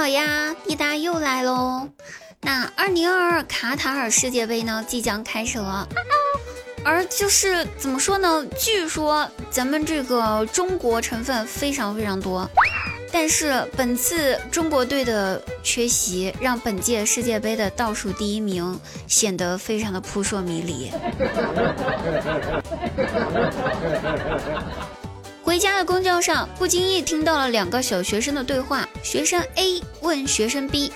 好呀，滴答又来喽。那二零二二卡塔尔世界杯呢，即将开始了。而就是怎么说呢？据说咱们这个中国成分非常非常多，但是本次中国队的缺席，让本届世界杯的倒数第一名显得非常的扑朔迷离。回家的公交上，不经意听到了两个小学生的对话。学生 A 问学生 B。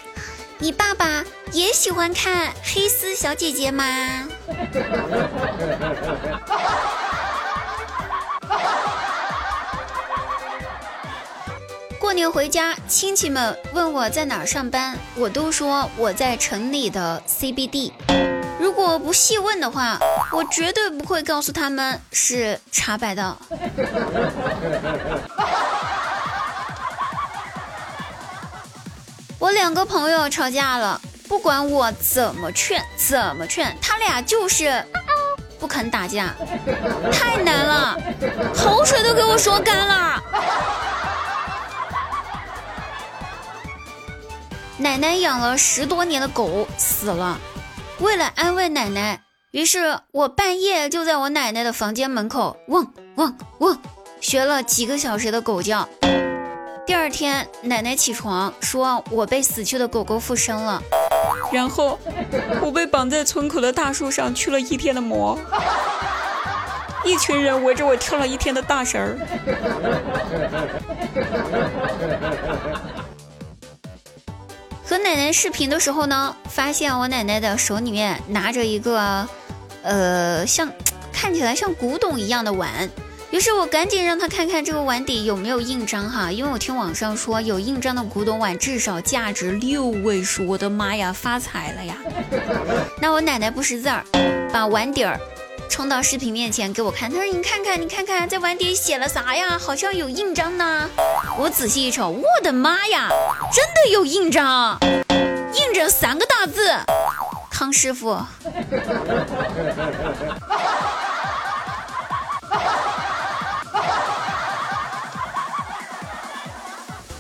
你爸爸也喜欢看黑丝小姐姐吗？过年回家，亲戚们问我在哪儿上班，我都说我在城里的 CBD。如果不细问的话，我绝对不会告诉他们是茶百道。我两个朋友吵架了，不管我怎么劝，怎么劝，他俩就是不肯打架，太难了，口水都给我说干了。奶奶养了十多年的狗死了，为了安慰奶奶，于是我半夜就在我奶奶的房间门口汪汪汪学了几个小时的狗叫。第二天，奶奶起床说：“我被死去的狗狗附身了。”然后，我被绑在村口的大树上驱了一天的魔，一群人围着我跳了一天的大神儿。和奶奶视频的时候呢，发现我奶奶的手里面拿着一个，呃，像看起来像古董一样的碗。于是我赶紧让她看看这个碗底有没有印章哈，因为我听网上说有印章的古董碗至少价值六位数，我的妈呀，发财了呀！那我奶奶不识字儿，把碗底儿冲到视频面前给我看，他说：“你看看，你看看，在碗底写了啥呀？好像有印章呢。”我仔细一瞅，我的妈呀，真的有印章，印着三个大字：康师傅。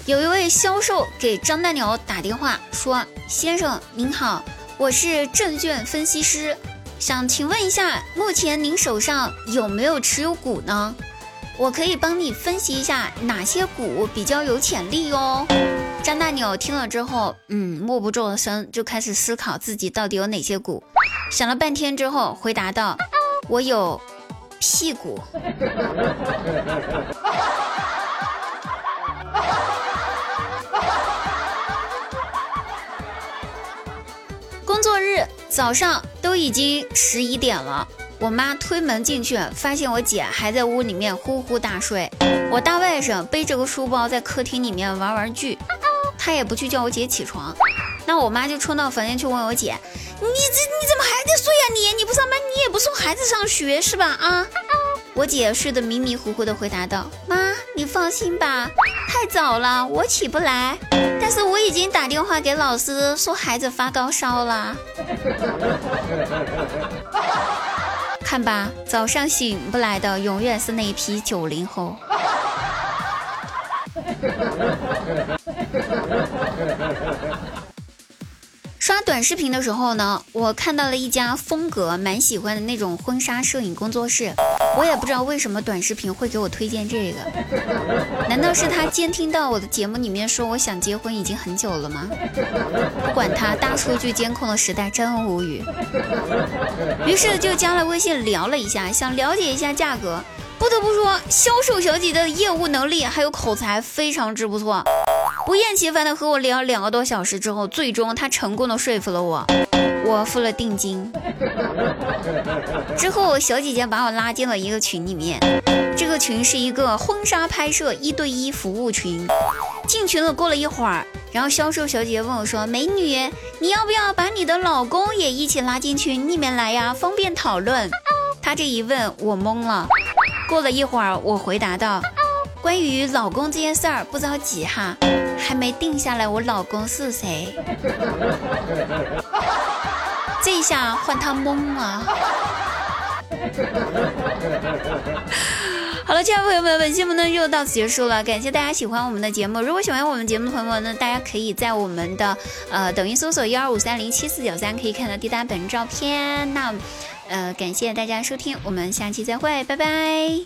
有一位销售给张大鸟打电话说：“先生您好，我是证券分析师，想请问一下，目前您手上有没有持有股呢？我可以帮你分析一下哪些股比较有潜力哦。”张大牛听了之后，嗯，默不作声，就开始思考自己到底有哪些股。想了半天之后，回答道：“我有屁股。”工作日早上都已经十一点了，我妈推门进去，发现我姐还在屋里面呼呼大睡。我大外甥背着个书包在客厅里面玩玩具，他也不去叫我姐起床。那我妈就冲到房间去问我姐：“你这你怎么还在睡呀？你你不上班，你也不送孩子上学是吧？啊？”我姐睡得迷迷糊糊的回答道：“妈，你放心吧，太早了，我起不来。但是我已经打电话给老师说孩子发高烧了。看吧，早上醒不来的永远是那一批九零后。”刷短视频的时候呢，我看到了一家风格蛮喜欢的那种婚纱摄影工作室。我也不知道为什么短视频会给我推荐这个，难道是他监听到我的节目里面说我想结婚已经很久了吗？不管他，大数据监控的时代真无语。于是就加了微信聊了一下，想了解一下价格。不得不说，销售小姐的业务能力还有口才非常之不错，不厌其烦的和我聊两个多小时之后，最终他成功的说服了我。我付了定金，之后小姐姐把我拉进了一个群里面，这个群是一个婚纱拍摄一对一服务群。进群了，过了一会儿，然后销售小姐姐问我说：“美女，你要不要把你的老公也一起拉进群里面来呀？方便讨论。”她这一问，我懵了。过了一会儿，我回答道：“关于老公这件事儿，不着急哈，还没定下来，我老公是谁。”这下换他懵了。好了，亲爱的朋友们，本期节目呢就到此结束了，感谢大家喜欢我们的节目。如果喜欢我们节目的朋友们呢，大家可以在我们的呃抖音搜索幺二五三零七四九三，可以看到滴答本人照片。那呃，感谢大家收听，我们下期再会，拜拜。